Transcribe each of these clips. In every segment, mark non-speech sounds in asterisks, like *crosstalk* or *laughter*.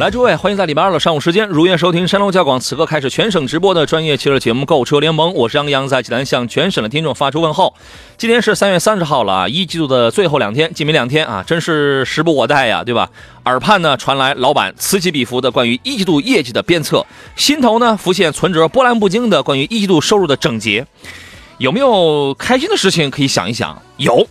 来，诸位，欢迎在礼拜二的上午时间如约收听山东交广此刻开始全省直播的专业汽车节目《购车联盟》，我是杨洋，在济南向全省的听众发出问候。今天是三月三十号了啊，一季度的最后两天，今明两天啊，真是时不我待呀，对吧？耳畔呢传来老板此起彼伏的关于一季度业绩的鞭策，心头呢浮现存折波澜不惊的关于一季度收入的整洁。有没有开心的事情可以想一想？有，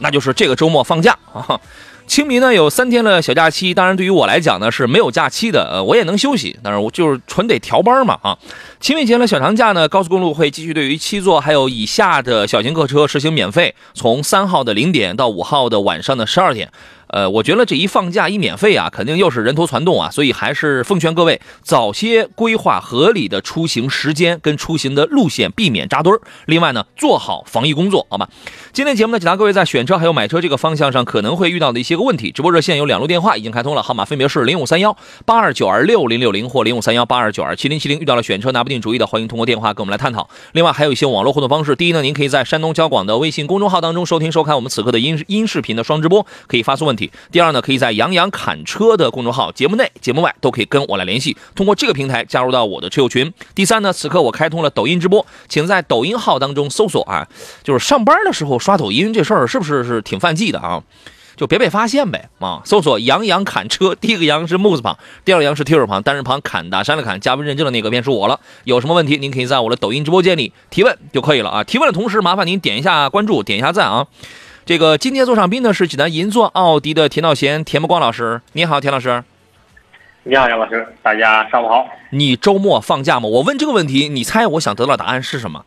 那就是这个周末放假啊。清明呢有三天的小假期，当然对于我来讲呢是没有假期的，呃，我也能休息，但是我就是纯得调班嘛啊。清明节的小长假呢，高速公路会继续对于七座还有以下的小型客车实行免费，从三号的零点到五号的晚上的十二点。呃，我觉得这一放假一免费啊，肯定又是人头攒动啊，所以还是奉劝各位早些规划合理的出行时间跟出行的路线，避免扎堆儿。另外呢，做好防疫工作，好吧？今天节目呢，解答各位在选车还有买车这个方向上可能会遇到的一些个问题。直播热线有两路电话已经开通了，号码分别是零五三幺八二九二六零六零或零五三幺八二九二七零七零。遇到了选车拿不定主意的，欢迎通过电话跟我们来探讨。另外还有一些网络互动方式，第一呢，您可以在山东交广的微信公众号当中收听收看我们此刻的音音视频的双直播，可以发送问题。第二呢，可以在杨洋侃车的公众号节目内、节目外都可以跟我来联系，通过这个平台加入到我的车友群。第三呢，此刻我开通了抖音直播，请在抖音号当中搜索啊，就是上班的时候刷抖音这事儿是不是是挺犯忌的啊？就别被发现呗啊！搜索“杨洋砍车”，第一个“杨”是木字旁，第二个“杨”是提手旁，单人旁砍大山的砍，加微认证的那个便是我了。有什么问题，您可以在我的抖音直播间里提问就可以了啊！提问的同时，麻烦您点一下关注，点一下赞啊！这个今天座上宾呢是济南银座奥迪的田道贤、田木光老师，你好，田老师。你好，杨老师，大家上午好。你周末放假吗？我问这个问题，你猜我想得到的答案是什么？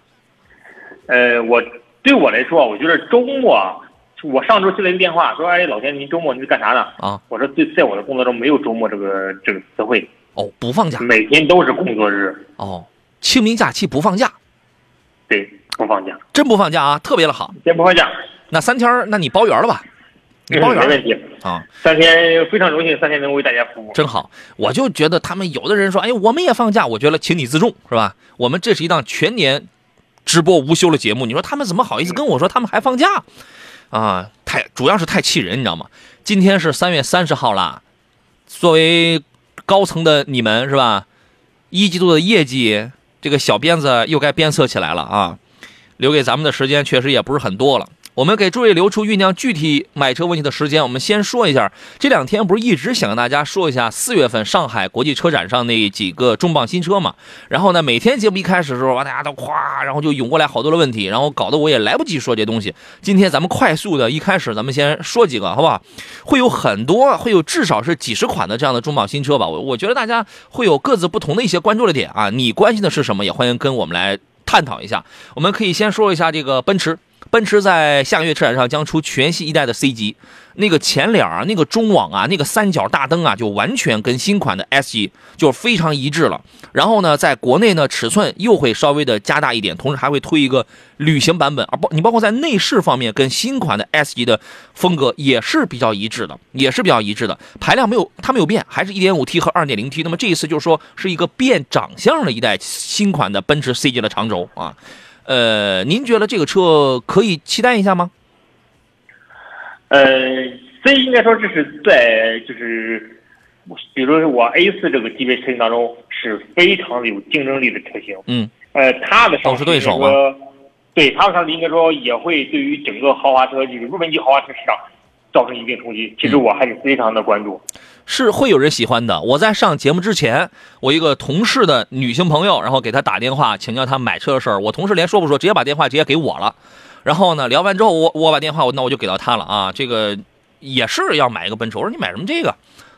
呃，我对我来说，我觉得周末啊，我上周接了一个电话，说，哎，老田，您周末您干啥呢？啊，我说，在在我的工作中没有周末这个这个词汇，哦，不放假每天都是工作日，哦，清明假期不放假，对，不放假，真不放假啊，特别的好。先不放假，那三天，那你包圆了吧？你包圆了没问题。啊，三天非常荣幸，三天能为大家服务。真好。我就觉得他们有的人说，哎，我们也放假，我觉得请你自重，是吧？我们这是一档全年直播无休的节目，你说他们怎么好意思跟我说他们还放假？啊，太主要是太气人，你知道吗？今天是三月三十号啦，作为高层的你们是吧？一季度的业绩，这个小鞭子又该鞭策起来了啊！留给咱们的时间确实也不是很多了。我们给诸位留出酝酿具体买车问题的时间。我们先说一下，这两天不是一直想跟大家说一下四月份上海国际车展上那几个重磅新车嘛？然后呢，每天节目一开始的时候，哇大家都夸，然后就涌过来好多的问题，然后搞得我也来不及说这东西。今天咱们快速的一开始，咱们先说几个，好不好？会有很多，会有至少是几十款的这样的重磅新车吧？我我觉得大家会有各自不同的一些关注的点啊。你关心的是什么？也欢迎跟我们来探讨一下。我们可以先说一下这个奔驰。奔驰在下个月车展上将出全新一代的 C 级，那个前脸啊，那个中网啊，那个三角大灯啊，就完全跟新款的 S 级就非常一致了。然后呢，在国内呢，尺寸又会稍微的加大一点，同时还会推一个旅行版本，啊包你包括在内饰方面，跟新款的 S 级的风格也是比较一致的，也是比较一致的。排量没有它没有变，还是一点五 T 和二点零 T。那么这一次就是说是一个变长相的一代新款的奔驰 C 级的长轴啊。呃，您觉得这个车可以期待一下吗？呃，所以应该说这是在就是，比如说我 A 四这个级别车型当中是非常有竞争力的车型。嗯，呃，它的上市对手应该说对它的上市应该说也会对于整个豪华车就是入门级豪华车市场造成一定冲击。其实我还是非常的关注。是会有人喜欢的。我在上节目之前，我一个同事的女性朋友，然后给她打电话请教她买车的事儿，我同事连说不说，直接把电话直接给我了。然后呢，聊完之后，我我把电话那我就给到她了啊，这个也是要买一个奔驰。我说你买什么这个？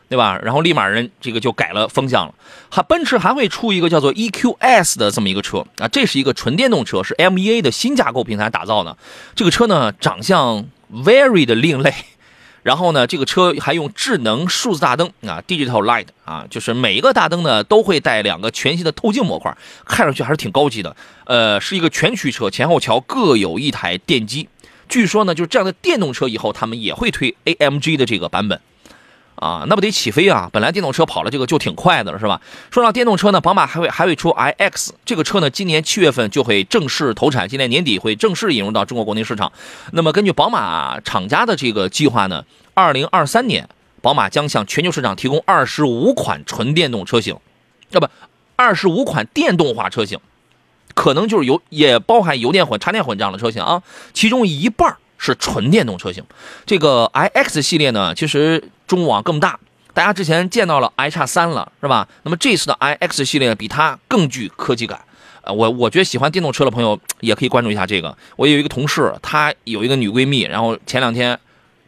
对吧？然后立马人这个就改了风向了。还奔驰还会出一个叫做 EQS 的这么一个车啊，这是一个纯电动车，是 MEA 的新架构平台打造的。这个车呢，长相 very 的另类。然后呢，这个车还用智能数字大灯啊，digital light 啊，就是每一个大灯呢都会带两个全新的透镜模块，看上去还是挺高级的。呃，是一个全驱车，前后桥各有一台电机。据说呢，就是这样的电动车以后他们也会推 AMG 的这个版本。啊，那不得起飞啊！本来电动车跑了这个就挺快的了，是吧？说到电动车呢，宝马还会还会出 iX 这个车呢，今年七月份就会正式投产，今年年底会正式引入到中国国内市场。那么根据宝马厂家的这个计划呢，二零二三年宝马将向全球市场提供二十五款纯电动车型，要不二十五款电动化车型，可能就是油也包含油电混、插电混这样的车型啊，其中一半是纯电动车型。这个 iX 系列呢，其实。中网更大，大家之前见到了 i 叉三了，是吧？那么这次的 iX 系列比它更具科技感。呃，我我觉得喜欢电动车的朋友也可以关注一下这个。我有一个同事，她有一个女闺蜜，然后前两天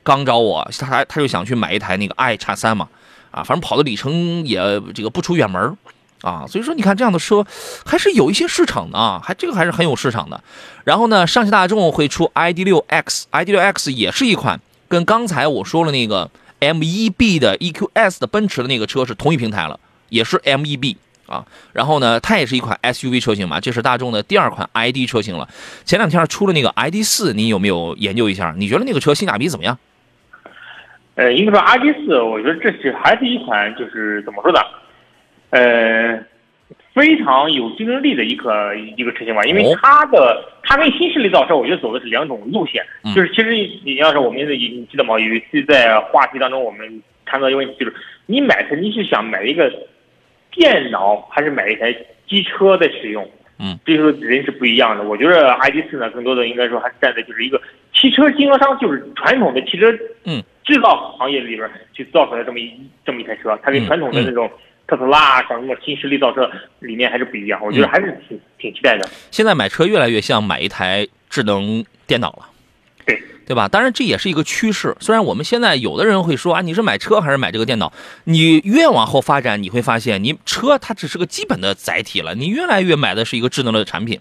刚找我，她她就想去买一台那个 i 叉三嘛，啊，反正跑的里程也这个不出远门啊，所以说你看这样的车还是有一些市场的啊，还这个还是很有市场的。然后呢，上汽大众会出 ID.6X，ID.6X 也是一款跟刚才我说了那个。M E B 的 EQS 的奔驰的那个车是同一平台了，也是 M E B 啊。然后呢，它也是一款 SUV 车型嘛，这是大众的第二款 ID 车型了。前两天出了那个 I D 四你有没有研究一下？你觉得那个车性价比怎么样？呃，应该说 I D 四我觉得这是还是一款就是怎么说呢？呃。非常有竞争力的一个一个车型吧，因为它的它跟新势力造车，我觉得走的是两种路线。就是其实你要是我们你记得吗？有一次在话题当中，我们谈到一个问题，就是你买车你是想买一个电脑，还是买一台机车在使用？嗯，这个人是不一样的。我觉得 ID 四呢，更多的应该说还是站在就是一个汽车经销商，就是传统的汽车嗯制造行业里边去造出来这么一这么一台车，它跟传统的那种。特斯拉像什么新势力造车理念还是不一样，我觉得还是挺挺期待的。现在买车越来越像买一台智能电脑了，对对吧？当然这也是一个趋势。虽然我们现在有的人会说啊，你是买车还是买这个电脑？你越往后发展，你会发现，你车它只是个基本的载体了，你越来越买的是一个智能的产品，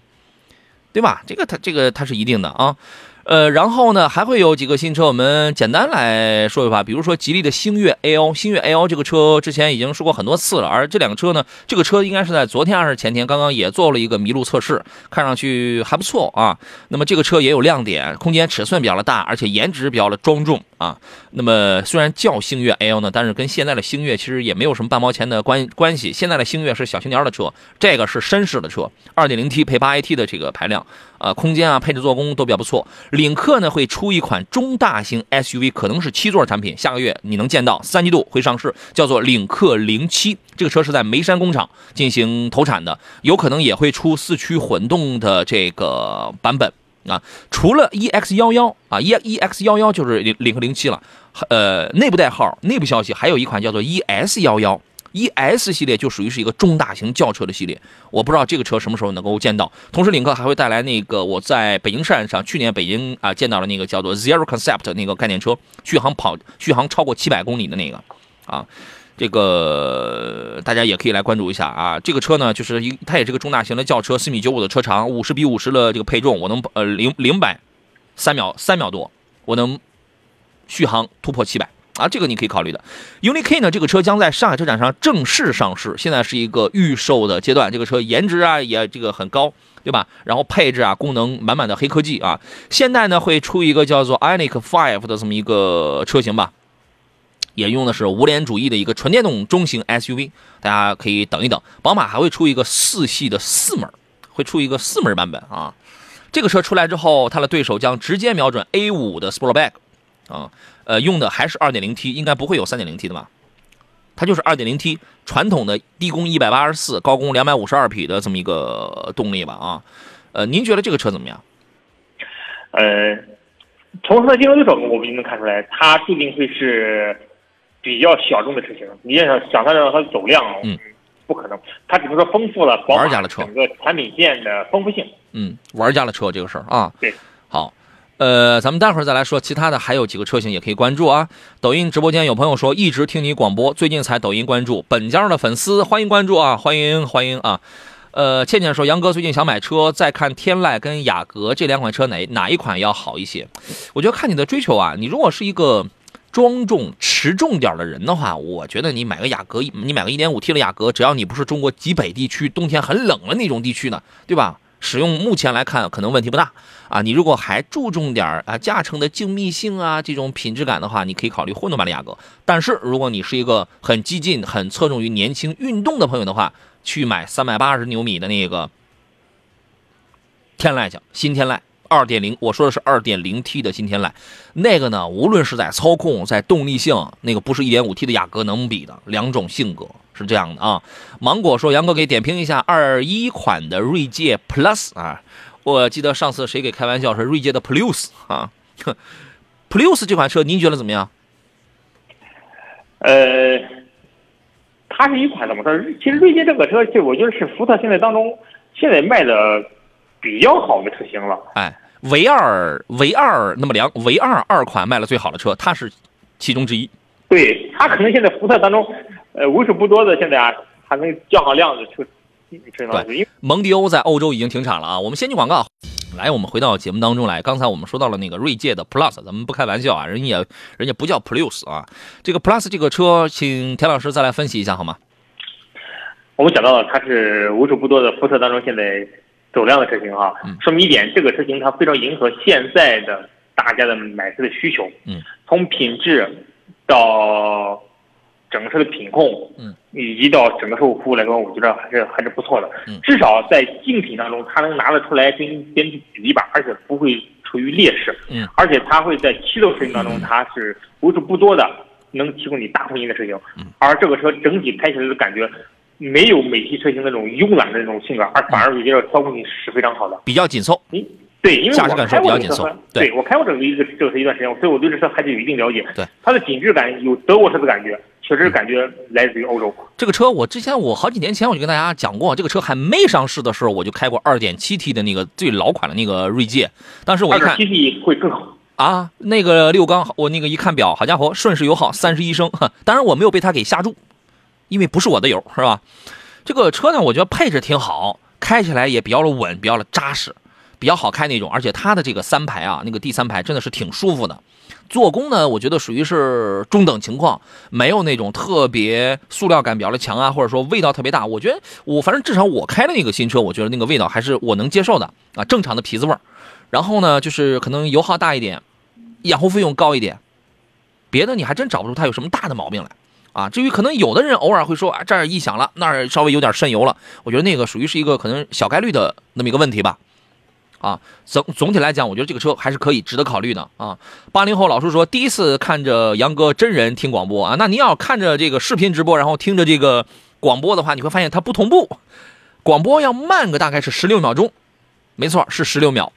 对吧？这个它这个它是一定的啊。呃，然后呢，还会有几个新车，我们简单来说一说。比如说吉利的星越 L，星越 L 这个车之前已经说过很多次了。而这两个车呢，这个车应该是在昨天还是前天，刚刚也做了一个麋鹿测试，看上去还不错啊。那么这个车也有亮点，空间尺寸比较的大，而且颜值比较的庄重啊。那么虽然叫星越 L 呢，但是跟现在的星越其实也没有什么半毛钱的关关系。现在的星越是小青年的车，这个是绅士的车，2.0T 配 8AT 的这个排量。呃，空间啊，配置、做工都比较不错。领克呢会出一款中大型 SUV，可能是七座产品，下个月你能见到。三季度会上市，叫做领克零七。这个车是在眉山工厂进行投产的，有可能也会出四驱混动的这个版本啊。除了 EX 幺幺啊，EX 幺幺就是领领克零七了。呃，内部代号、内部消息还有一款叫做 ES 幺幺。E S 系列就属于是一个中大型轿车的系列，我不知道这个车什么时候能够见到。同时，领克还会带来那个我在北京站上去年北京啊见到了那个叫做 Zero Concept 那个概念车，续航跑续航超过七百公里的那个啊，这个大家也可以来关注一下啊。这个车呢，就是一它也是个中大型的轿车，四米九五的车长，五十比五十的这个配重，我能呃零零百三秒三秒多，我能续航突破七百。啊，这个你可以考虑的。UNI-K 呢，这个车将在上海车展上正式上市，现在是一个预售的阶段。这个车颜值啊也这个很高，对吧？然后配置啊，功能满满的黑科技啊。现代呢会出一个叫做 iNiq Five 的这么一个车型吧，也用的是无联主义的一个纯电动中型 SUV，大家可以等一等。宝马还会出一个四系的四门，会出一个四门版本啊。这个车出来之后，它的对手将直接瞄准 A5 的 Sportback 啊。呃，用的还是 2.0T，应该不会有 3.0T 的吧？它就是 2.0T 传统的低功184，高功252匹的这么一个动力吧？啊，呃，您觉得这个车怎么样？呃，从它的竞争对手，我们就能看出来，它注定会是比较小众的车型。你要想想它让它走量，嗯，不可能。它只能说丰富了玩家的车整个产品线的丰富性。嗯，玩家的车这个事儿啊，对，好。呃，咱们待会儿再来说其他的，还有几个车型也可以关注啊。抖音直播间有朋友说一直听你广播，最近才抖音关注，本家的粉丝欢迎关注啊，欢迎欢迎啊。呃，倩倩说杨哥最近想买车，再看天籁跟雅阁这两款车哪哪一款要好一些？我觉得看你的追求啊，你如果是一个庄重持重点的人的话，我觉得你买个雅阁，你买个 1.5T 的雅阁，只要你不是中国极北地区冬天很冷的那种地区呢，对吧？使用目前来看可能问题不大啊。你如果还注重点啊驾乘的静谧性啊这种品质感的话，你可以考虑混动版的雅阁。但是如果你是一个很激进、很侧重于年轻运动的朋友的话，去买三百八十牛米的那个天籁去，新天籁二点零，我说的是二点零 T 的新天籁，那个呢，无论是在操控、在动力性，那个不是一点五 T 的雅阁能比的，两种性格是这样的啊。芒果说，杨哥给点评一下二一款的锐界 Plus 啊，我记得上次谁给开玩笑说锐界的 Plus 啊，*laughs* Plus 这款车您觉得怎么样？呃，它是一款怎么说？其实锐界这个车，就我觉得是福特现在当中现在卖的比较好的车型了。哎，唯二唯二那么两唯二二款卖了最好的车，它是其中之一。对，它可能现在福特当中，呃，为数不多的现在啊，还能降上量的车对，蒙迪欧在欧洲已经停产了啊！我们先进广告，来，我们回到节目当中来。刚才我们说到了那个锐界的 Plus，咱们不开玩笑啊，人家也人家不叫 Plus 啊。这个 Plus 这个车，请田老师再来分析一下好吗？我们讲到了它是为数不多的福特当中现在走量的车型哈，嗯说明一点，这个车型它非常迎合现在的大家的买车的需求。嗯，从品质到整个车的品控，嗯，以及到整个售后服务来说，我觉得还是还是不错的。嗯至少在竞品当中，它能拿得出来跟别人去比一把，而且不会处于劣势。嗯，而且它会在七座车型当中，它是为数不多的能提供你大空间的车型。嗯，而这个车整体开起来的感觉。没有美系车型那种慵懒的那种性格，而反而我觉得操控性是非常好的。比较紧凑。嗯，对，因为我驾驶感受开过这个车比较紧凑，对对我开过整个一个这个车一段时间，所以我对这车还是有一定了解。对，它的紧致感有德国车的感觉，确实感觉来自于欧洲。这个车我之前我好几年前我就跟大家讲过，这个车还没上市的时候，我就开过 2.7T 的那个最老款的那个锐界，当时我一看 2.7T 会更好。啊，那个六缸，我那个一看表，好家伙，顺势油耗三十一升，哈当然我没有被它给吓住，因为不是我的油，是吧？这个车呢，我觉得配置挺好，开起来也比较的稳，比较的扎实，比较好开那种。而且它的这个三排啊，那个第三排真的是挺舒服的。做工呢，我觉得属于是中等情况，没有那种特别塑料感比较的强啊，或者说味道特别大。我觉得我反正至少我开的那个新车，我觉得那个味道还是我能接受的啊，正常的皮子味儿。然后呢，就是可能油耗大一点，养护费用高一点，别的你还真找不出它有什么大的毛病来。啊，至于可能有的人偶尔会说啊，这儿异响了，那儿稍微有点渗油了，我觉得那个属于是一个可能小概率的那么一个问题吧。啊，总总体来讲，我觉得这个车还是可以值得考虑的啊。八零后老叔说，第一次看着杨哥真人听广播啊，那您要看着这个视频直播，然后听着这个广播的话，你会发现它不同步，广播要慢个大概是十六秒钟，没错，是十六秒。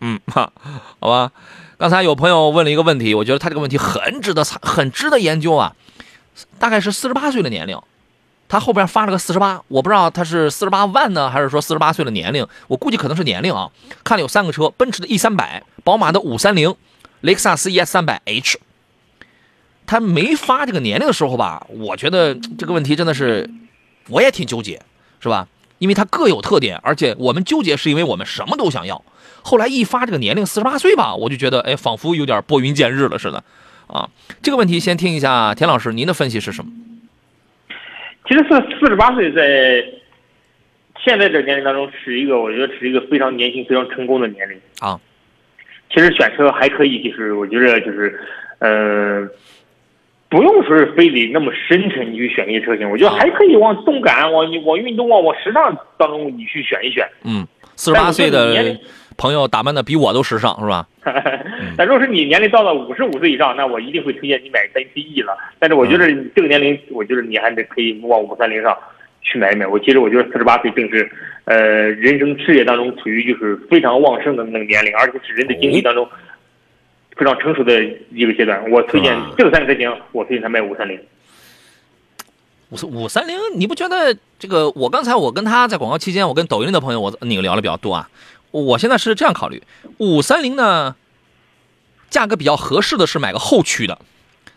嗯，哈，*laughs* 好吧。刚才有朋友问了一个问题，我觉得他这个问题很值得参，很值得研究啊。大概是四十八岁的年龄，他后边发了个四十八，我不知道他是四十八万呢，还是说四十八岁的年龄，我估计可能是年龄啊。看了有三个车，奔驰的 E 三百，宝马的五三零，雷克萨斯 ES 三百 H。他没发这个年龄的时候吧，我觉得这个问题真的是，我也挺纠结，是吧？因为它各有特点，而且我们纠结是因为我们什么都想要。后来一发这个年龄四十八岁吧，我就觉得哎，仿佛有点拨云见日了似的。啊，这个问题先听一下田老师您的分析是什么？其实是四十八岁在现在这个年龄当中是一个，我觉得是一个非常年轻、非常成功的年龄啊。其实选车还可以，就是我觉得就是，呃，不用说是非得那么深沉你去选一些车型，我觉得还可以往动感、往往运动、往往时尚当中你去选一选。嗯，四十八岁的年龄朋友打扮的比我都时尚，是吧？*laughs* 但如果是你年龄到了五十五岁以上，那我一定会推荐你买三 T E 了。但是我觉得这个年龄，我觉得你还得可以往五三零上去买一买。我其实我觉得四十八岁正是，呃，人生事业当中处于就是非常旺盛的那个年龄，而且是人的经济当中非常成熟的一个阶段。我推荐啊这个三个车型，我推荐他买五三零。五五三零，你不觉得这个？我刚才我跟他在广告期间，我跟抖音的朋友我那个聊的比较多啊。我现在是这样考虑，五三零呢，价格比较合适的是买个后驱的，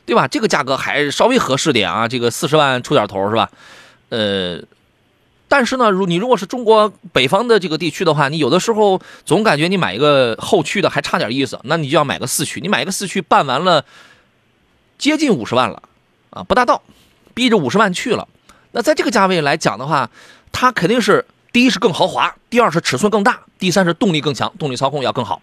对吧？这个价格还稍微合适点啊，这个四十万出点头是吧？呃，但是呢，如你如果是中国北方的这个地区的话，你有的时候总感觉你买一个后驱的还差点意思，那你就要买个四驱。你买一个四驱办完了，接近五十万了啊，不大到，逼着五十万去了。那在这个价位来讲的话，它肯定是第一是更豪华，第二是尺寸更大，第三是动力更强，动力操控要更好。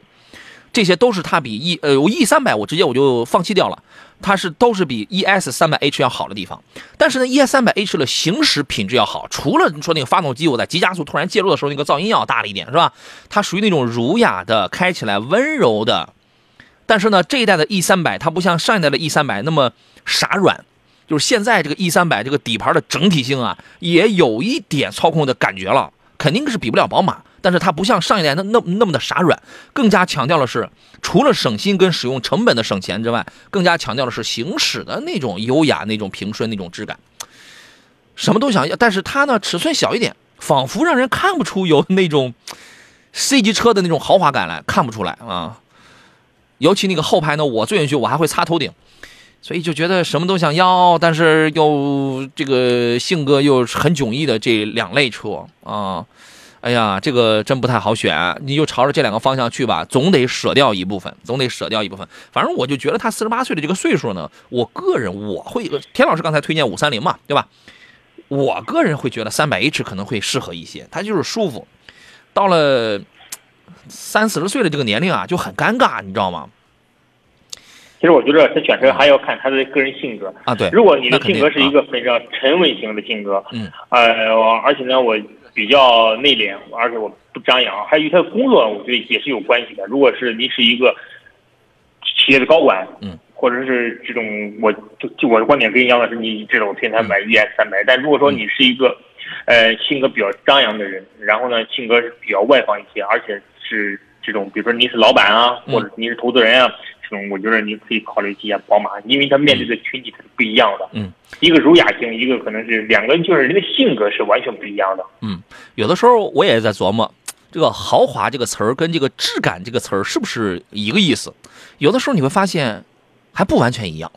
这些都是它比 E 呃我 E 三百我直接我就放弃掉了，它是都是比 ES 三百 H 要好的地方。但是呢，ES 三百 H 的行驶品质要好，除了你说那个发动机我在急加速突然介入的时候那个噪音要大了一点是吧？它属于那种儒雅的，开起来温柔的。但是呢，这一代的 E 三百它不像上一代的 E 三百那么傻软，就是现在这个 E 三百这个底盘的整体性啊，也有一点操控的感觉了，肯定是比不了宝马。但是它不像上一代那那那么的傻软，更加强调的是除了省心跟使用成本的省钱之外，更加强调的是行驶的那种优雅、那种平顺、那种质感。什么都想要，但是它呢尺寸小一点，仿佛让人看不出有那种 C 级车的那种豪华感来，看不出来啊。尤其那个后排呢，我坐进去我还会擦头顶，所以就觉得什么都想要，但是又这个性格又很迥异的这两类车啊。哎呀，这个真不太好选，你就朝着这两个方向去吧，总得舍掉一部分，总得舍掉一部分。反正我就觉得他四十八岁的这个岁数呢，我个人我会，田老师刚才推荐五三零嘛，对吧？我个人会觉得三百 H 可能会适合一些，它就是舒服。到了三四十岁的这个年龄啊，就很尴尬，你知道吗？其实我觉得他选车还要看他的个人性格啊。对，如果你的性格是一个非常沉稳型的性格，嗯，呃，而且呢，我比较内敛，而且我不张扬，还有与他的工作，我觉得也是有关系的。如果是您是一个企业的高管，嗯，或者是这种，我就就我的观点跟你一样的是，你这种偏袒买 ES 三百。但如果说你是一个，呃，性格比较张扬的人，然后呢，性格是比较外放一些，而且是这种，比如说你是老板啊，嗯或者你是投资人啊，这种，我觉得你可以考虑一下宝马，因为它面对的群体它是不一样的。嗯，一个儒雅型，一个可能是两个，就是人的性格是完全不一样的。嗯有的时候我也在琢磨，这个豪华这个词儿跟这个质感这个词儿是不是一个意思？有的时候你会发现，还不完全一样，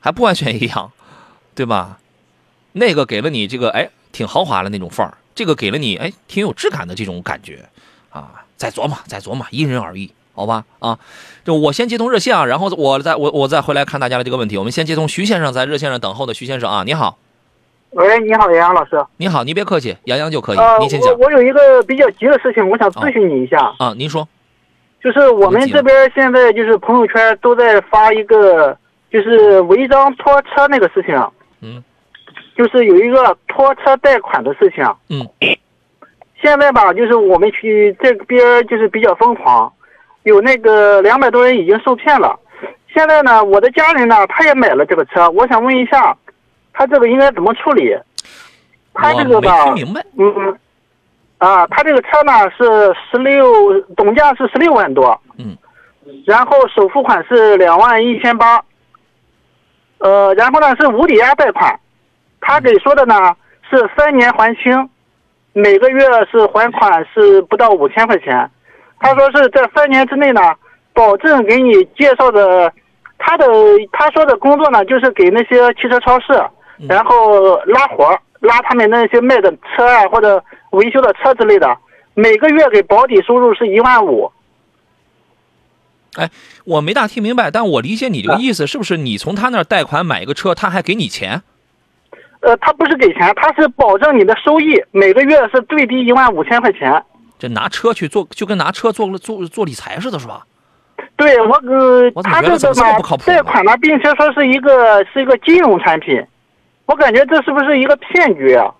还不完全一样，对吧？那个给了你这个哎挺豪华的那种范儿，这个给了你哎挺有质感的这种感觉啊。再琢磨，再琢磨，因人而异，好吧？啊，就我先接通热线啊，然后我再我我再回来看大家的这个问题。我们先接通徐先生在热线上等候的徐先生啊，你好，喂，你好，杨洋老师。你好，您别客气，杨洋就可以，呃，您先讲我我有一个比较急的事情，我想咨询你一下。啊，您说。就是我们这边现在就是朋友圈都在发一个，就是违章拖车那个事情。嗯。就是有一个拖车贷款的事情。嗯。现在吧，就是我们去这边就是比较疯狂，有那个两百多人已经受骗了。现在呢，我的家人呢，他也买了这个车，我想问一下，他这个应该怎么处理？他这个吧，听明白。嗯，啊，他这个车呢是十六，总价是十六万多，嗯，然后首付款是两万一千八，呃，然后呢是无抵押贷款，他给说的呢是三年还清，每个月是还款是不到五千块钱，他说是在三年之内呢，保证给你介绍的，他的他说的工作呢就是给那些汽车超市，然后拉活儿拉他们那些卖的车啊或者维修的车之类的，每个月给保底收入是一万五。哎，我没大听明白，但我理解你这个意思，是不是你从他那儿贷款买一个车，他还给你钱？呃，他不是给钱，他是保证你的收益，每个月是最低一万五千块钱。这拿车去做，就跟拿车做了做做理财似的，是吧？对我呃他这个呢不靠谱呢贷款呢，并且说是一个是一个金融产品，我感觉这是不是一个骗局啊？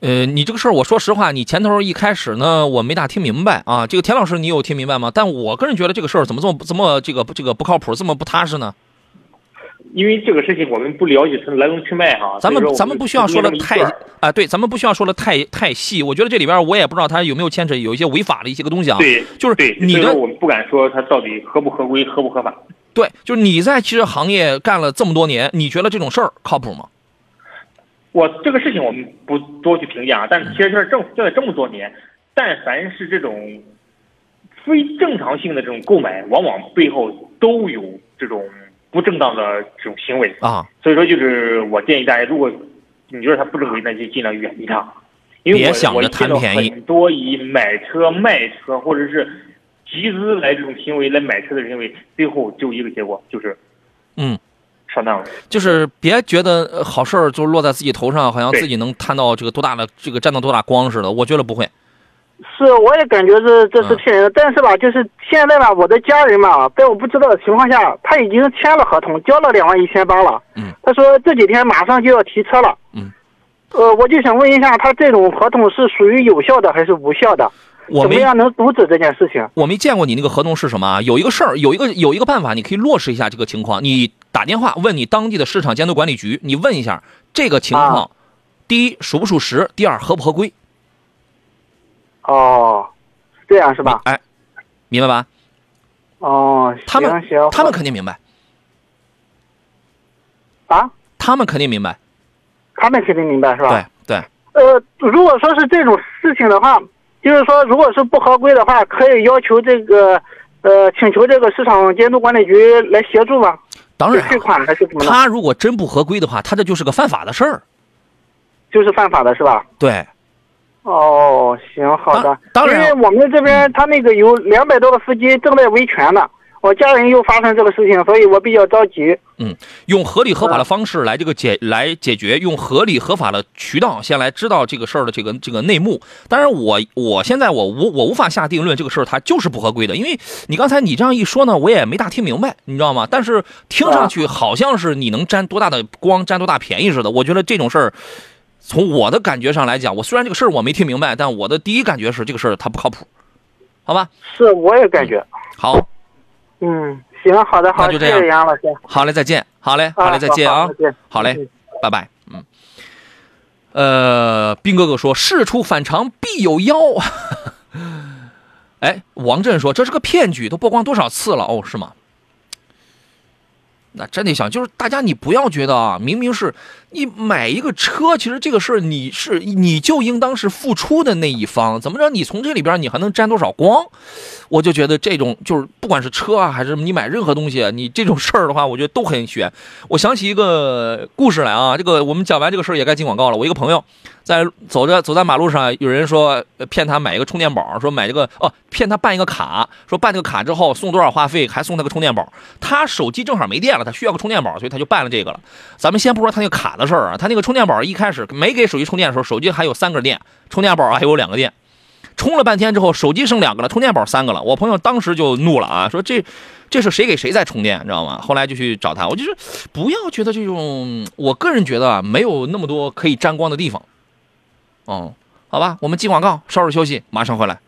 呃，你这个事儿，我说实话，你前头一开始呢，我没大听明白啊。这个田老师，你有听明白吗？但我个人觉得这个事儿怎么这么这么这个这个不靠谱，这么不踏实呢？因为这个事情我们不了解它的来龙去脉哈，咱们咱们不需要说的太啊，对，咱们不需要说的太太细。我觉得这里边我也不知道它有没有牵扯有一些违法的一些个东西啊。对，就是对，你的我们不敢说它到底合不合规、合不合法。对，就是你在汽车行业干了这么多年，你觉得这种事儿靠谱吗？我这个事情我们不多去评价，但其实这这这这么多年，但凡是这种非正常性的这种购买，往往背后都有这种不正当的这种行为。啊，所以说，就是我建议大家，如果你觉得他不正规，那就尽量远离他。因为我别想着我见到贪便宜很多以买车、卖车或者是集资来这种行为来买车的行为，最后只有一个结果，就是嗯，上当了。就是别觉得呃好事儿就落在自己头上，好像自己能贪到这个多大的这个沾到多大光似的。我觉得不会。是，我也感觉这这是嗯骗人的，但是吧，就是现在吧，我的家人嘛，在我不知道的情况下，他已经签了合同，交了两万一千八了。嗯，他说这几天马上就要提车了。嗯，呃，我就想问一下，他这种合同是属于有效的还是无效的？我怎么样能阻止这件事情？我没见过你那个合同是什么啊？有一个事儿，有一个有一个办法，你可以落实一下这个情况。你打电话问你当地的市场监督管理局，你问一下这个情况，啊第一属不属实，第二合不合规，哦，这样是吧？哎，明白吧？哦，他们行行，他们肯定明白，啊，他们肯定明白。他们肯定明白是吧？对对，呃，如果说是这种事情的话，就是说，如果是不合规的话，可以要求这个，呃，请求这个市场监督管理局来协助吗？当然是退款还是怎么？他如果真不合规的话，他这就是个犯法的事儿。就是犯法的是吧？对，哦，行，好的。当当然因为我们这边他那个有两百多个司机正在维权呢，我家人又发生这个事情，所以我比较着急。嗯用合理合法的啊方式来这个解来解决，用合理合法的渠道先来知道这个事儿的这个这个内幕。当然我，我现在我无我无法下定论，这个事儿它就是不合规的，因为你刚才你这样一说呢，我也没大听明白，你知道吗？但是听上去好像是你能沾多大的光，占多大便宜似的。我觉得这种事儿，从我的感觉上来讲，我虽然这个事儿我没听明白，但我的第一感觉是这个事儿它不靠谱，好吧？是，我也感觉。好，嗯，行，好的，好的，那就这样谢谢杨老师。好嘞，再见，好嘞，好嘞，再见啊好，再见好嘞嗯。拜拜。嗯，呃，兵哥哥说事出反常必有妖。*laughs* 哎，王震说这是个骗局，都曝光多少次了？哦，是吗？那真得想，就是大家你不要觉得啊，明明是你买一个车，其实这个事儿你是你就应当是付出的那一方，怎么着？你从这里边你还能沾多少光？我就觉得这种就是不管是车啊，还是你买任何东西，你这种事儿的话，我觉得都很悬。我想起一个故事来啊，这个我们讲完这个事儿也该进广告了。我一个朋友在走着走在马路上，有人说骗他买一个充电宝，说买这个哦骗他办一个卡，说办这个卡之后送多少话费，还送他个充电宝。他手机正好没电了，他需要个充电宝，所以他就办了这个了。咱们先不说他那个卡的事儿啊，他那个充电宝一开始没给手机充电的时候，手机还有三个电，充电宝还有两个电。充了半天之后，手机剩两个了，充电宝三个了。我朋友当时就怒了啊，说这这是谁给谁在充电，你知道吗？后来就去找他，我就是不要觉得这种，我个人觉得啊，没有那么多可以沾光的地方。哦，好吧，我们进广告，稍事休息，马上回来。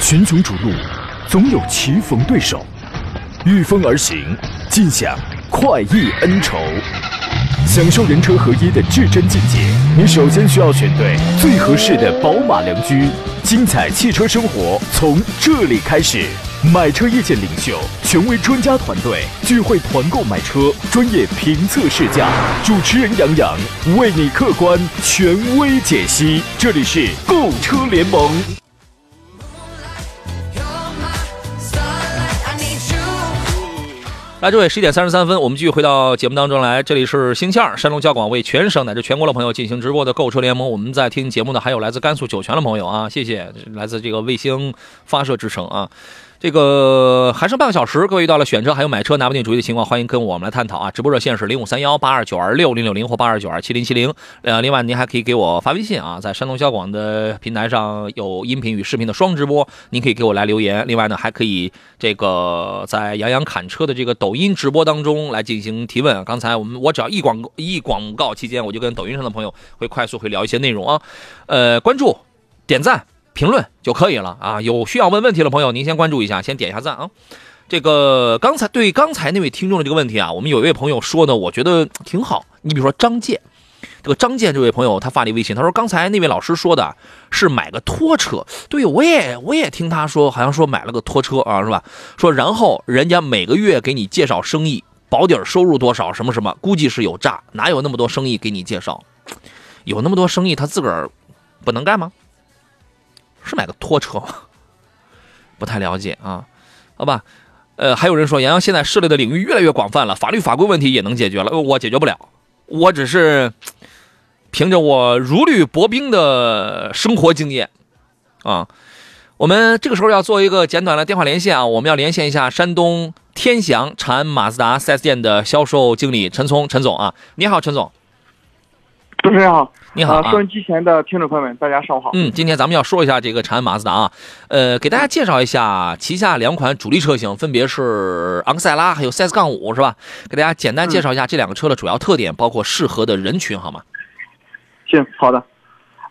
群雄逐鹿，总有棋逢对手，御风而行，尽享快意恩仇。享受人车合一的至臻境界，你首先需要选对最合适的宝马良驹。精彩汽车生活从这里开始。买车意见领袖，权威专家团队聚会团购买车，专业评测试驾，主持人杨洋为你客观权威解析。这里是购车联盟。来，这位十一点三十三分，我们继续回到节目当中来。这里是星期二，山东交广为全省乃至全国的朋友进行直播的购车联盟。我们在听节目的还有来自甘肃酒泉的朋友啊，谢谢，来自这个卫星发射之城啊。这个还剩半个小时，各位遇到了选车还有买车拿不定主意的情况，欢迎跟我们来探讨啊！直播热线是零五三幺八二九二六零六零或八二九二七零七零。呃，另外您还可以给我发微信啊，在山东交广的平台上有音频与视频的双直播，您可以给我来留言。另外呢，还可以这个在杨洋侃车的这个抖音直播当中来进行提问。刚才我们我只要一广告一广告期间，我就跟抖音上的朋友会快速会聊一些内容啊，呃，关注、点赞。评论就可以了啊！有需要问问题的朋友，您先关注一下，先点一下赞啊。这个刚才对刚才那位听众的这个问题啊，我们有一位朋友说的，我觉得挺好。你比如说张健，这个张健这位朋友他发了一微信，他说刚才那位老师说的是买个拖车，对我也我也听他说，好像说买了个拖车啊，是吧？说然后人家每个月给你介绍生意，保底收入多少什么什么，估计是有诈，哪有那么多生意给你介绍？有那么多生意他自个儿不能干吗？是买个拖车吗？*laughs* 不太了解啊，好吧。呃，还有人说杨洋现在涉猎的领域越来越广泛了，法律法规问题也能解决了，我解决不了，我只是凭着我如履薄冰的生活经验啊。我们这个时候要做一个简短的电话连线啊，我们要连线一下山东天祥长安马自达 4S 店的销售经理陈聪陈总啊，你好，陈总，主持人好，你好收音机前的听众朋友们，大家上午好。嗯，今天咱们要说一下这个长安马自达啊，呃，给大家介绍一下旗下两款主力车型，分别是昂克赛拉还有 CS 杠五，是吧？给大家简单介绍一下这两个车的主要特点，包括适合的人群，好吗？行，好的。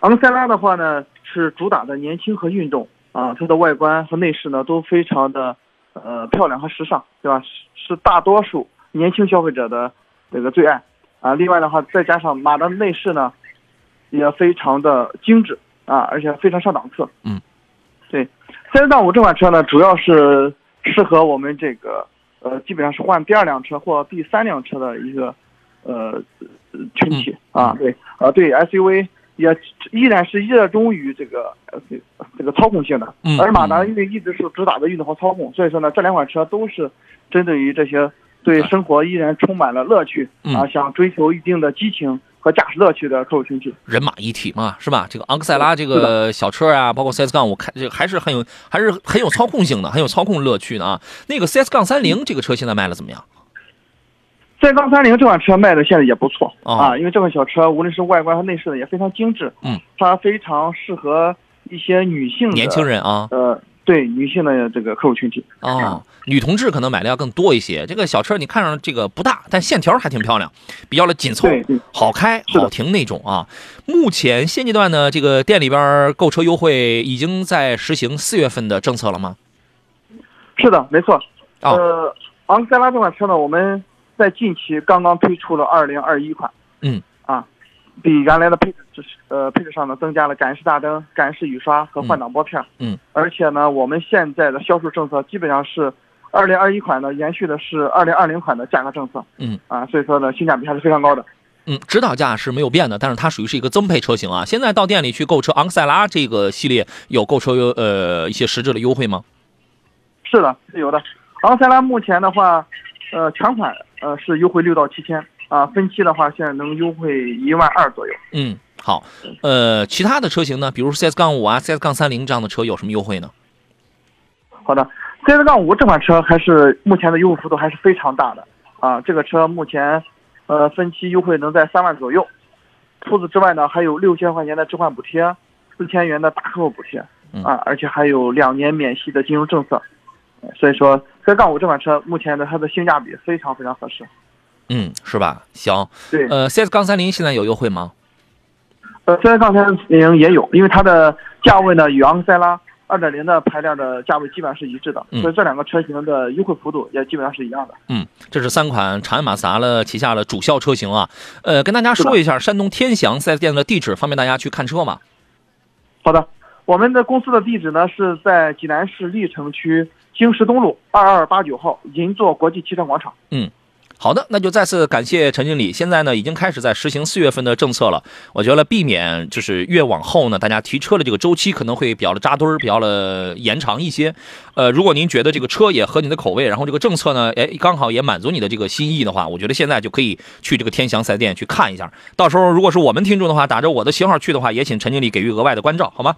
昂克赛拉的话呢，是主打的年轻和运动啊，它的外观和内饰呢都非常的呃漂亮和时尚，对吧？是是大多数年轻消费者的这个最爱啊。另外的话，再加上马的内饰呢，也非常的精致啊，而且非常上档次。嗯，对。三杠五这款车呢，主要是适合我们这个呃，基本上是换第二辆车或第三辆车的一个呃呃群体啊。对，啊，对 SUV 也依然是热衷于这个呃这这个操控性的。嗯而马达因为一直是主打的运动和操控，所以说呢，这两款车都是针对于这些对生活依然充满了乐趣嗯啊，想追求一定的激情和驾驶乐趣的客户群体。人马一体嘛，是吧？这个昂克赛拉这个小车啊，包括 CS 杠五，看这个还是很有，还是很有操控性的，很有操控乐趣的啊。那个 CS 杠三零这个车现在卖的怎么样？？CS 杠三零这款车卖的现在也不错、哦啊，因为这款小车无论是外观和内饰呢也非常精致，嗯，它非常适合一些女性年轻，人啊，呃，对女性的这个客户群体。哦，女同志可能买的要更多一些。这个小车你看上这个不大，但线条还挺漂亮，比较的紧凑对对，好开好停那种啊。目前现阶段呢，这个店里边购车优惠已经在实行四月份的政策了吗？是的，没错。哦呃，昂克赛拉这款车呢，我们在近期刚刚推出了二零二一款。嗯。啊，比原来的配置呃配置上呢增加了感应式大灯、感应式雨刷和换挡拨片。嗯。而且呢，我们现在的销售政策基本上是二零二一款呢延续的是二零二零款的价格政策。嗯。啊，所以说呢，性价比还是非常高的。嗯，指导价是没有变的，但是它属于是一个增配车型啊。现在到店里去购车，昂克赛拉这个系列有购车优呃一些实质的优惠吗？是的，是有的。昂克赛拉目前的话，呃，全款呃是优惠六到七千啊，分期的话现在能优惠一万二左右。嗯，好，呃，其他的车型呢，比如说 CS 杠五啊、CS 杠三零这样的车有什么优惠呢？好的，CS 杠五这款车还是目前的优惠幅度还是非常大的啊，这个车目前呃分期优惠能在三万左右。除此之外呢，还有六千块钱的置换补贴，四千元的大客户补贴嗯啊，而且还有两年免息的金融政策。呃所以说，CS 杠五这款车目前的它的性价比非常非常合适。嗯，是吧？行，对，呃，CS 杠三零现在有优惠吗？呃，CS 杠三零也有，因为它的价位呢与昂克赛拉二点零的排量的价位基本上是一致的，嗯所以这两个车型的优惠幅度也基本上是一样的。嗯，这是三款长安马自达了旗下的主销车型啊。呃，跟大家说一下山东天祥 4S 店的地址，方便大家去看车嘛。好的，我们的公司的地址呢是在济南市历城区经十东路二二八九号银座国际汽车广场。好的，那就再次感谢陈经理。现在呢，已经开始在实行四月份的政策了。我觉得避免就是越往后呢，大家提车的这个周期可能会比较的扎堆儿，比较的延长一些。呃，如果您觉得这个车也合你的口味，然后这个政策呢，哎，刚好也满足你的这个心意的话，我觉得现在就可以去这个天祥四 S 店去看一下。到时候如果是我们听众的话，打着我的型号去的话，也请陈经理给予额外的关照，好吗？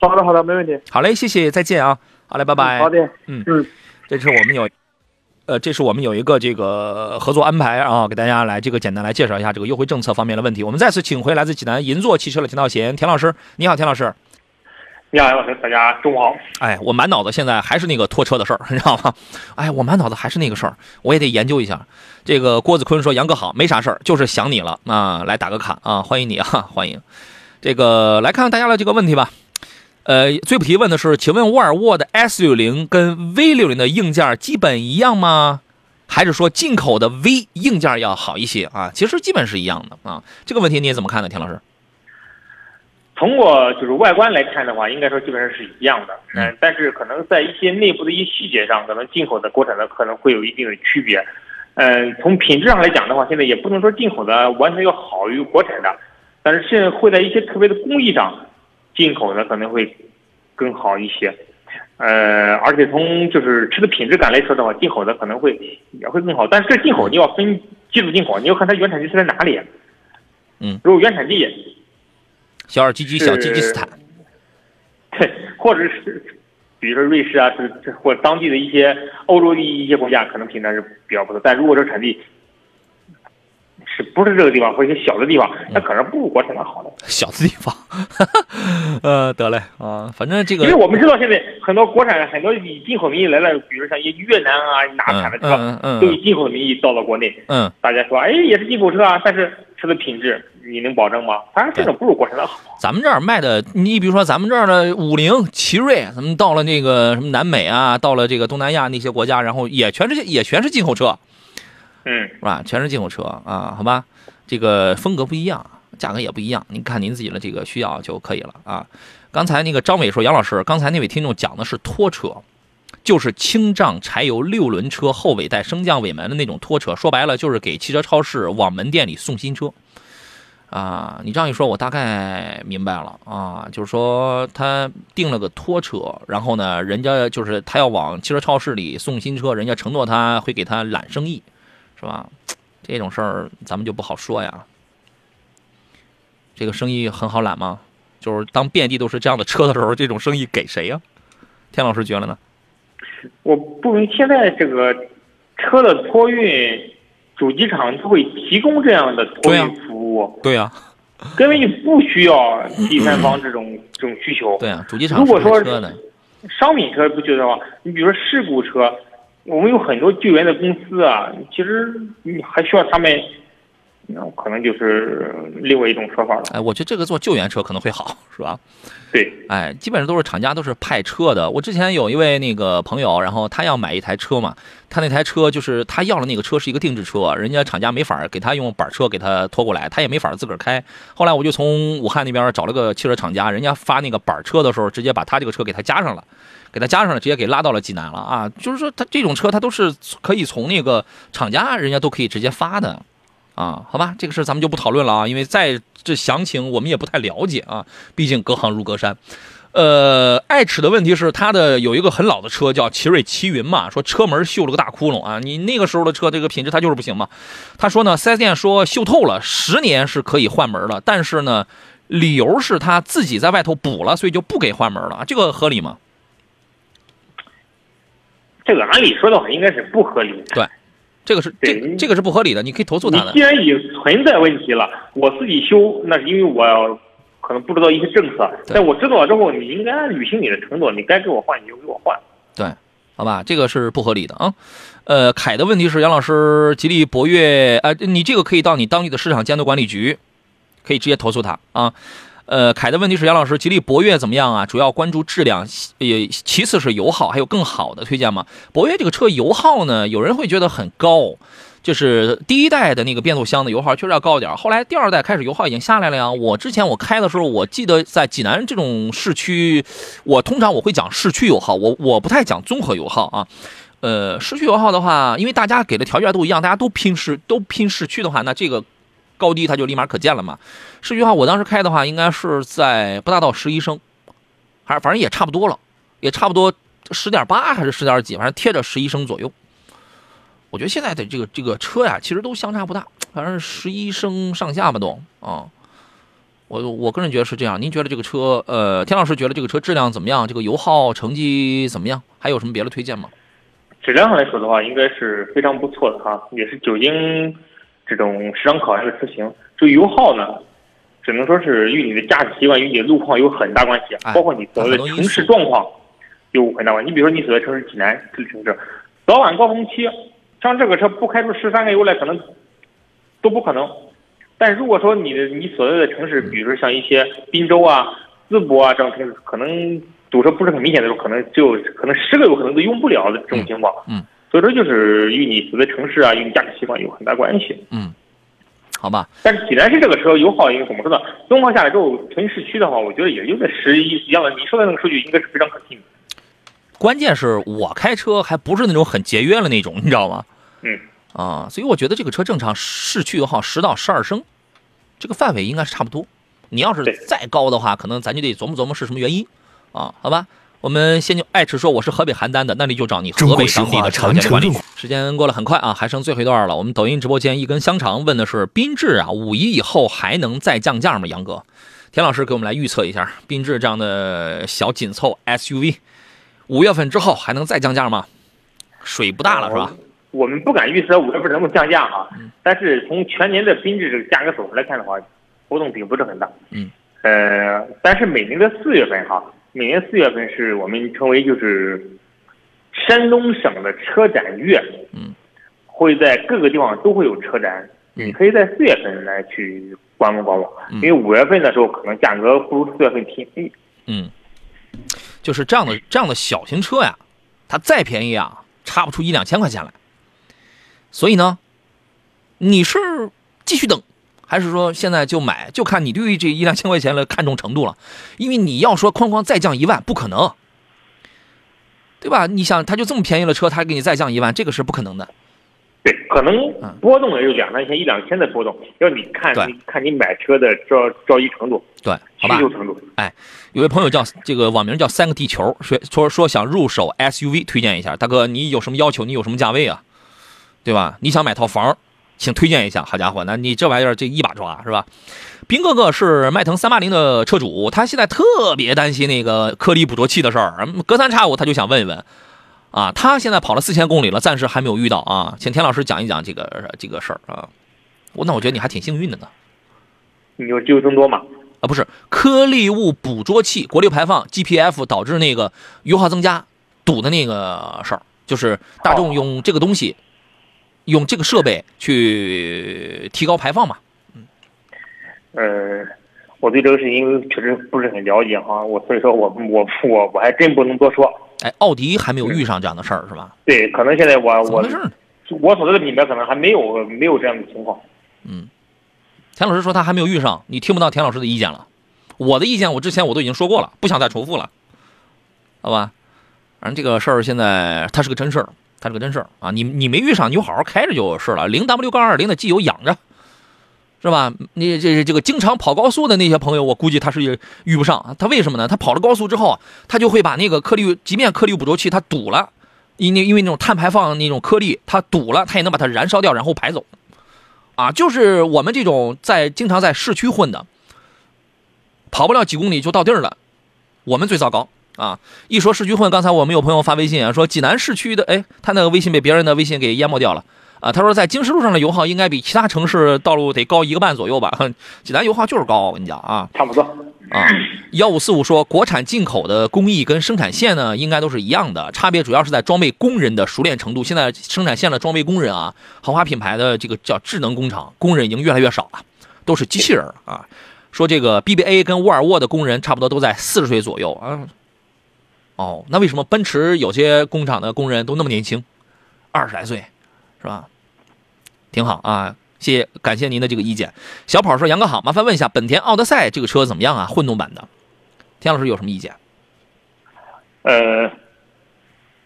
好的，好的，没问题。好嘞，谢谢，再见啊。好嘞，拜拜。好的，嗯嗯。这是我们有，呃，这是我们有一个这个合作安排啊，给大家来这个简单来介绍一下这个优惠政策方面的问题。我们再次请回来自济南银座汽车的田道贤田老师，你好，田老师。你好，杨老师，大家中午好。哎，我满脑子现在还是那个拖车的事儿，你知道吗？哎，我满脑子还是那个事儿，我也得研究一下。这个郭子坤说：“杨哥好，没啥事儿，就是想你了啊，来打个卡啊，欢迎你啊，欢迎。”这个来看看大家的这个问题吧。呃，最不提问的是，请问沃尔沃的 S 六零跟 V 六零的硬件基本一样吗？还是说进口的 V 硬件要好一些啊？其实基本是一样的啊。这个问题你也怎么看呢，田老师？通过就是外观来看的话，应该说基本上是一样的，嗯嗯，但是可能在一些内部的一些细节上，可能进口的、国产的可能会有一定的区别。嗯，从品质上来讲的话，现在也不能说进口的完全要好于国产的，但是现在会在一些特别的工艺上，进口的可能会更好一些。呃，而且从就是吃的品质感来说的话，进口的可能会也会更好。但是这进口你要分技术进口，你要看它原产地是在哪里。嗯，如果原产地小尔基基、小吉吉斯坦，对，或者是比如说瑞士啊，是这或者当地的一些欧洲的一些国家，可能品质是比较不错。但如果这产地是不是这个地方或者一些小的地方，那可能不如国产的好呢。*laughs* 小的地方，*laughs* 呃，得嘞啊，反正这个因为我们知道现在很多国产很多以进口名义来了，比如像一些越南啊哪产的车，嗯嗯嗯都以进口的名义到了国内。嗯，大家说，哎，也是进口车啊，但是车的品质你能保证吗？反正，这种不如国产的好。咱们这儿卖的，你比如说咱们这儿的五菱、奇瑞，咱们到了那个什么南美啊，到了这个东南亚那些国家，然后也全是也全是进口车，嗯，是吧？全是进口车啊，好吧，这个风格不一样，价格也不一样，您看您自己的这个需要就可以了啊。刚才那个张伟说，杨老师，刚才那位听众讲的是拖车，就是轻障柴油六轮车后尾带升降尾门的那种拖车，说白了就是给汽车超市往门店里送新车。啊，你这样一说，我大概明白了啊，就是说他订了个拖车，然后呢，人家就是他要往汽车超市里送新车，人家承诺他会给他揽生意，是吧？这种事儿咱们就不好说呀。这个生意很好揽吗？就是当遍地都是这样的车的时候，这种生意给谁呀？田老师觉得呢？我不明现在这个车的托运，主机厂都会提供这样的托运服务，对呀、根本就不需要第三方这种 *clears throat* 这种需求。对啊、主机厂如果说商品车不觉得话，你比如说事故车，我们有很多救援的公司啊，其实你还需要他们，那可能就是另外一种说法了。哎，我觉得这个做救援车可能会好，是吧？对，哎，基本上都是厂家都是派车的。我之前有一位那个朋友，然后他要买一台车嘛，他那台车就是他要的那个车是一个定制车，人家厂家没法给他用板车给他拖过来，他也没法自个儿开。后来我就从武汉那边找了个汽车厂家，人家发那个板车的时候，直接把他这个车给他加上了。给他加上了，直接给拉到了济南了啊！就是说，他这种车，他都是可以从那个厂家，人家都可以直接发的，啊，好吧，这个事咱们就不讨论了啊，因为在这详情我们也不太了解啊，毕竟隔行如隔山。呃，爱齿的问题是，他的有一个很老的车叫奇瑞奇云嘛，说车门锈了个大窟窿啊，你那个时候的车这个品质它就是不行嘛。他说呢，4S 店说锈透了，十年是可以换门的，但是呢，理由是他自己在外头补了，所以就不给换门了，这个合理吗？这个按理说的话应该是不合理的。对这个是这对这个是不合理的，你可以投诉他既。然已存在问题了，我自己修，那是因为我可能不知道一些政策，对但我知道了之后，你应该履行你的承诺，你该给我换你就给我换。对，好吧，这个是不合理的啊。呃，凯的问题是杨老师，吉利博越，呃，你这个可以到你当地的市场监督管理局，可以直接投诉他啊。呃，凯的问题是杨老师，吉利博越怎么样啊？主要关注质量，也其次是油耗，还有更好的推荐吗？博越这个车油耗呢，有人会觉得很高，就是第一代的那个变速箱的油耗确实要高一点，后来第二代开始油耗已经下来了呀。我之前我开的时候，我记得在济南这种市区，我通常我会讲市区油耗，我我不太讲综合油耗啊。呃，市区油耗的话，因为大家给的条件都一样，大家都拼市都拼市区的话，那这个高低它就立马可见了嘛。市区油耗我当时开的话，应该是在不大到十一升，还反正也差不多了，也差不多十点八还是十点几，反正贴着十一升左右。我觉得现在的这个这个车呀，其实都相差不大，反正十一升上下吧都啊。我我个人觉得是这样，您觉得这个车，呃，田老师觉得这个车质量怎么样？这个油耗成绩怎么样？还有什么别的推荐吗？质量上来说的话，应该是非常不错的哈，也是久经这种市场考验的车型。至于油耗呢，只能说是与你的驾驶习惯、与你的路况有很大关系，哎包括你所谓的城市状况有很大关系。你比如说你所在城市济南这个城市，早晚高峰期，像这个车不开出十三个油来，可能都不可能。但如果说你的你所在的城市，比如说像一些滨州啊、淄博啊这种城市，可能堵车不是很明显的时候，可能就可能十个油可能都用不了的这种情况。嗯嗯所以说就是与你所在城市啊、与你驾驶习惯有很大关系。嗯，好吧，但是济南市这个车油耗，因为怎么说呢？综合下来之后，纯市区的话，我觉得也就在十一一样的。你说的那个数据应该是非常可信的。关键是我开车还不是那种很节约的那种，你知道吗？嗯，啊，所以我觉得这个车正常市区油耗十到十二升，这个范围应该是差不多。你要是再高的话，可能咱就得琢磨琢磨是什么原因啊，好吧。我们先就爱吃说我是河北邯郸的，那你就找你河北当地的车间管理长城路。时间过了很快啊，还剩最后一段了。我们抖音直播间一根香肠问的是缤智啊，五一以后还能再降价吗？杨哥，田老师给我们来预测一下，缤智这样的小紧凑 SUV，五月份之后还能再降价吗？水不大了是吧？我们不敢预测五月份能不能降价啊，但是从全年的缤智这个价格走势来看的话，波动并不是很大。嗯，呃，但是每年的四月份哈，每年四月份是我们称为就是山东省的车展月，嗯，会在各个地方都会有车展，嗯。你可以在四月份来去观摩观望，嗯。因为五月份的时候可能价格不如四月份便宜。嗯，就是这样的这样的小型车呀，它再便宜啊，差不出一两千块钱来。所以呢，你是继续等，还是说现在就买？就看你对于这一两千块钱的看重程度了。*laughs* 因为你要说哐哐再降一万，不可能，对吧？你想，他就这么便宜的车，他给你再降一万，这个是不可能的。对，可能嗯波动也就两三千、一两千的波动，要你看你看你买车的着着急程度、对，好需吧。求程度。有位朋友叫这个网名叫三个地球，说说说想入手 SUV，推荐一下。大哥，你有什么要求？你有什么价位啊？对吧？你想买套房，请推荐一下。好家伙，那你这玩意儿这一把抓是吧？兵哥哥是迈腾三八零的车主，他现在特别担心那个颗粒捕捉器的事儿，嗯隔三差五他就想问一问。啊，他现在跑了四千公里了，暂时还没有遇到啊，请田老师讲一讲这个这个事儿啊。我那我觉得你还挺幸运的呢。你机会增多嘛？啊，不是颗粒物捕捉器国六排放 GPF 导致那个油耗增加堵的那个事儿，就是大众用这个东西，用这个设备去提高排放嘛。呃，我对这个事情确实不是很了解哈，我所以说我我我我还真不能多说。哎，奥迪还没有遇上这样的事儿是吧？对，可能现在我我？我所在的品牌可能还没有没有这样的情况。嗯田老师说他还没有遇上，你听不到田老师的意见了。我的意见我之前我都已经说过了，不想再重复了，好吧？反正这个事儿现在它是个真事儿，它是个真事儿啊！你你没遇上，你就好好开着就是了。零 W 杠二零的机油养着，是吧？你这这个经常跑高速的那些朋友，我估计他是遇不上。他为什么呢？他跑了高速之后，他就会把那个颗粒，即便颗粒捕捉器它堵了，因因为那种碳排放那种颗粒它堵了，它也能把它燃烧掉，然后排走。啊，就是我们这种在经常在市区混的，跑不了几公里就到地儿了，我们最糟糕啊！一说市区混，刚才我们有朋友发微信啊，说济南市区的，哎，他那个微信被别人的微信给淹没掉了啊。他说在京石路上的油耗应该比其他城市道路得高一个半左右吧？*laughs* 济南油耗就是高，我跟你讲啊差不多。啊！幺五四五说，国产进口的工艺跟生产线呢，应该都是一样的，差别主要是在装备工人的熟练程度。现在生产线的装备工人啊，豪华品牌的这个叫智能工厂，工人已经越来越少了，都是机器人啊。说这个 BBA 跟沃尔沃的工人差不多都在四十岁左右啊。哦，那为什么奔驰有些工厂的工人都那么年轻，二十来岁，是吧？挺好啊，谢谢，感谢您的这个意见。小跑说：“杨哥好，麻烦问一下，本田奥德赛这个车怎么样啊？混动版的，田老师有什么意见？呃，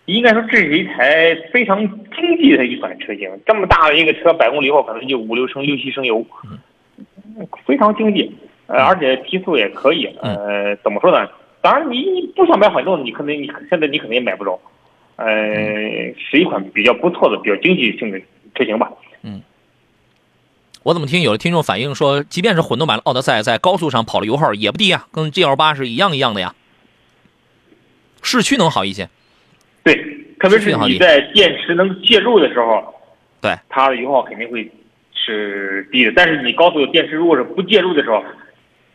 应该说这是一台非常经济的一款车型。这么大的一个车，百公里后可能就五六升、六七升油，非常经济。呃，而且提速也可以。呃，怎么说呢？当然，你你不想买混动，你可能你现在你可能也买不着。呃，是一款比较不错的、比较经济性的车型吧。嗯我怎么听有的听众反映说，即便是混动版的奥德赛，在高速上跑了油耗也不低啊，跟 GL 八是一样一样的呀。市区能好一些，对，特别是你在电池能介入的时候，对它的油耗肯定会是低的。但是你高速电池如果是不介入的时候，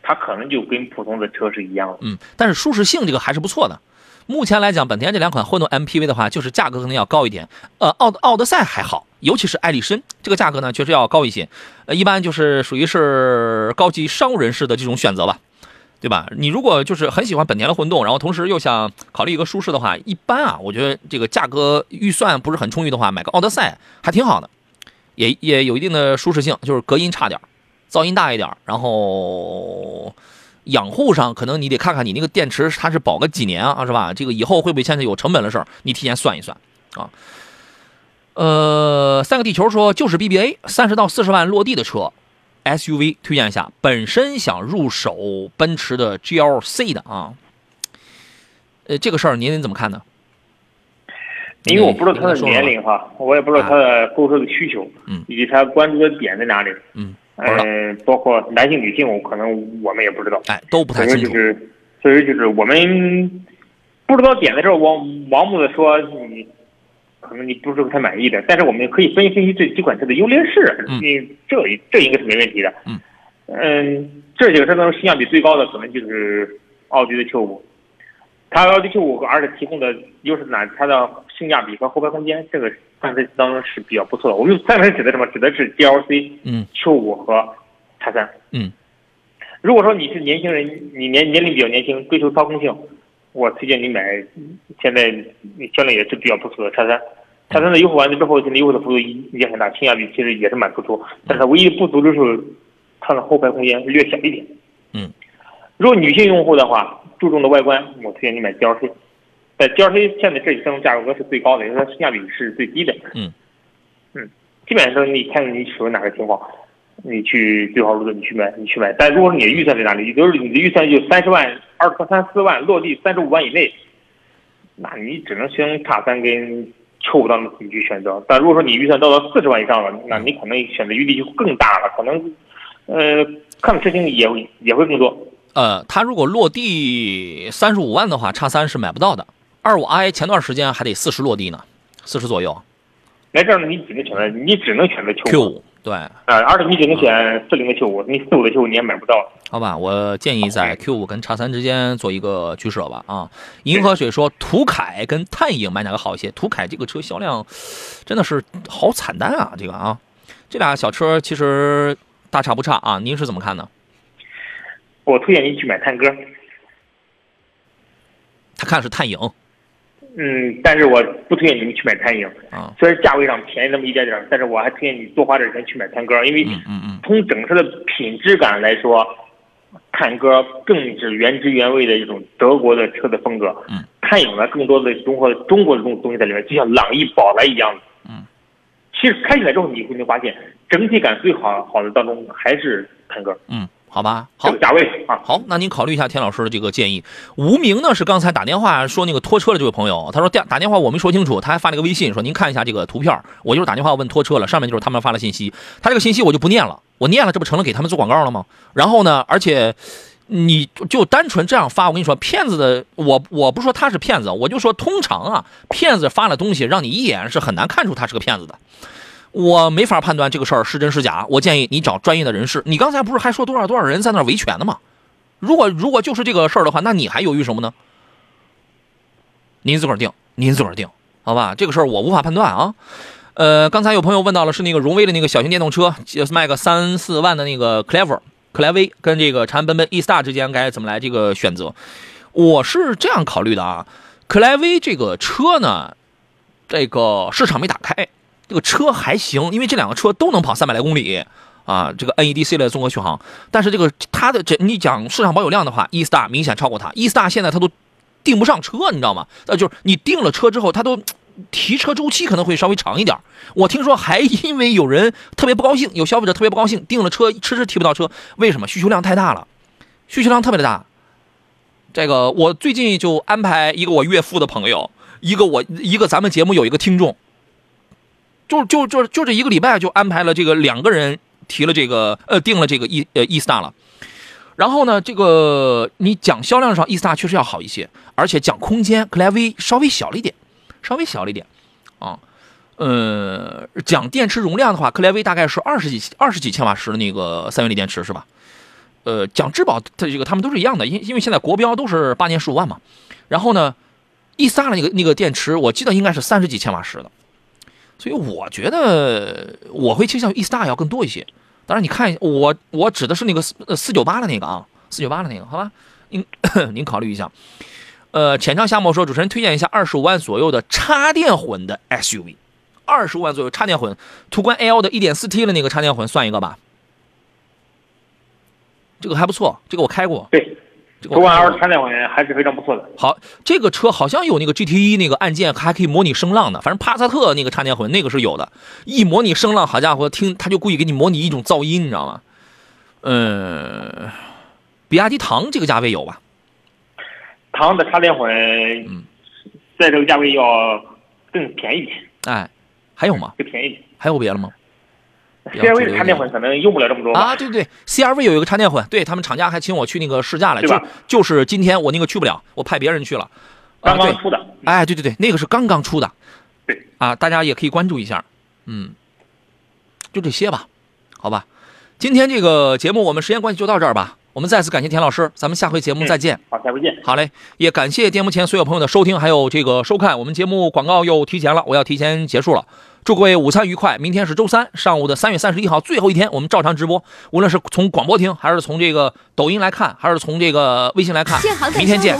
它可能就跟普通的车是一样。嗯，但是舒适性这个还是不错的。目前来讲，本田这两款混动 MPV 的话，就是价格可能要高一点。呃，奥奥德赛还好，尤其是艾力绅这个价格呢，确实要高一些。呃，一般就是属于是高级商务人士的这种选择吧，对吧？你如果就是很喜欢本田的混动，然后同时又想考虑一个舒适的话，一般啊，我觉得这个价格预算不是很充裕的话，买个奥德赛还挺好的，也也有一定的舒适性，就是隔音差点，噪音大一点，然后。养护上可能你得看看你那个电池它是保个几年啊，是吧？这个以后会不会现在有成本的事儿？你提前算一算啊。呃，三个地球说就是 BBA 三十到四十万落地的车，SUV 推荐一下。本身想入手奔驰的 GLC 的啊，呃，这个事儿您怎么看呢？因为我不知道他的年龄哈，我也不知道他的购车的需求，嗯以及他关注的点在哪里，嗯，嗯，包括男性、女性，我可能我们也不知道，哎，都不太清楚。就是，所以就是我们不知道点的时候，盲盲目的说你，可能你不是太满意的，但是我们可以分析分析这几款车的优劣势，嗯。这这应该是没问题的，嗯。嗯，这几个车当中性价比最高的可能就是奥迪的 Q 五，它奥迪 Q 五而且提供的优势在哪？它的性价比和后排空间，这个三台当中是比较不错的。我们三台指的什么？指的是 GLC、嗯 Q 五和叉三。嗯如果说你是年轻人，你年年龄比较年轻，追求操控性，我推荐你买现在销量也是比较不错的叉三。叉三的优惠完了之后，现在优惠的幅度也很大，性价比其实也是蛮突出。但是它唯一不足就是它的后排空间略小一点。嗯，如果女性用户的话，注重的外观，我推荐你买 GLC。在 GLC 现在这三种价格是最高的，因为它性价比是最低的。嗯嗯，基本上你看你属于哪个情况，你去对号入座，你去买，你去买。但如果说你的预算在哪里，比如说你的预算就三十万、二十三四万，落地三十五万以内，那你只能选叉三跟 Q 五当中你去选择。但如果说你预算到了四十万以上了，那你可能选择余地就更大了，可能呃看的事情也会也会更多。呃，它如果落地三十五万的话，叉三是买不到的。二五 i 前段时间还得四十落地呢，四十左右。来这儿呢，你只能选择，你只能选择 Q Q 五对，啊，而且你只能选四零的 Q 五，你四五的 Q 五你也买不到。好吧，我建议在 Q 五跟叉三之间做一个取舍吧。啊，银河水说途凯跟探影买哪个好一些？途凯这个车销量真的是好惨淡啊，这个啊，这俩小车其实大差不差啊，您是怎么看呢？我推荐您去买探歌，他看是探影嗯，但是我不推荐你们去买探影，啊，虽然价位上便宜那么一点点，但是我还推荐你多花点钱去买探歌，因为嗯嗯嗯，从整车的品质感来说，探歌更是原汁原味的一种德国的车的风格。嗯，探影呢更多的融合了中国的东东西在里面，就像朗逸、宝来一样的。嗯，其实开起来之后你会发现，整体感最好好的当中还是探歌。嗯，好吧，好这个，价位啊，好，那您考虑一下田老师的这个建议。无名呢是刚才打电话说那个拖车的这位朋友，他说打打电话我没说清楚，他还发了个微信说您看一下这个图片，我就是打电话问拖车了，上面就是他们发的信息，他这个信息我就不念了，我念了这不成了给他们做广告了吗？然后呢，而且你就单纯这样发，我跟你说，骗子的我我不说他是骗子，我就说通常啊，骗子发了东西让你一眼是很难看出他是个骗子的。我没法判断这个事儿是真是假，我建议你找专业的人士。你刚才不是还说多少多少人在那维权呢吗？如果如果就是这个事儿的话，那你还犹豫什么呢？您自个儿定，您自个儿定，好吧？这个事儿我无法判断啊。呃，刚才有朋友问到了是那个荣威的那个小型电动车，就是卖个三四万的那个 Clever 克莱威跟这个长安奔奔 E-Star 之间该怎么来这个选择？我是这样考虑的啊，克莱威这个车呢，这个市场没打开，这个车还行，因为这两个车都能跑三百来公里啊，这个 NEDC 的综合续航。但是这个它的这你讲市场保有量的话，E-Star 明显超过它，E-Star 现在它都订不上车，你知道吗？呃，就是你订了车之后，它都提车周期可能会稍微长一点。我听说还因为有人特别不高兴，有消费者特别不高兴，订了车迟迟提不到车，为什么？需求量太大了，需求量特别的大。这个我最近就安排一个我岳父的朋友，一个我一个咱们节目有一个听众，就就就就这一个礼拜就安排了这个两个人提了这个呃订了这个 E 呃 E Star 了。然后呢，这个你讲销量上 E Star 确实要好一些，而且讲空间，克莱威稍微小了一点，稍微小了一点啊。呃，讲电池容量的话，克莱威大概是二十几二十几千瓦时的那个三元锂电池是吧？呃，讲质保，它这个他们都是一样的，因因为现在国标都是八年十五万嘛。然后呢，e star 的那个那个电池，我记得应该是三十几千瓦时的，所以我觉得我会倾向于 E Star 要更多一些。当然，你看我我指的是那个四四九八的那个啊，四九八的那个，好吧？您 *coughs* 您考虑一下。呃，浅唱夏末说，主持人推荐一下二十五万左右的插电混的 SUV，二十五万左右插电混，途观 L 的一点四 T 的那个插电混算一个吧。这个还不错，这个我开过。对，途观 L 插电混还是非常不错的。好，这个车好像有那个 GT 那个按键还可以模拟声浪的，反正帕萨特那个插电混那个是有的，一模拟声浪，好家伙，听他就故意给你模拟一种噪音，你知道吗？嗯，比亚迪唐这个价位有吧？唐的插电混，嗯在这个价位要更便宜一点，哎，还有吗？更便宜一点。还有别的吗？CRV 的插电混可能用不了这么多。啊，对对，CRV 有一个插电混，对他们厂家还请我去那个试驾来，就对吧就是今天我那个去不了，我派别人去了。刚刚，出的，哎，对对对，那个是刚刚出的。对啊，大家也可以关注一下。嗯，就这些吧，好吧。今天这个节目我们时间关系就到这儿吧。我们再次感谢田老师，咱们下回节目再见。好，下回见。好嘞，也感谢电幕前所有朋友的收听，还有这个收看。我们节目广告又提前了，我要提前结束了。祝各位午餐愉快！明天是周三上午的三月三十一号最后一天，我们照常直播。无论是从广播听，还是从这个抖音来看，还是从这个微信来看，明天见。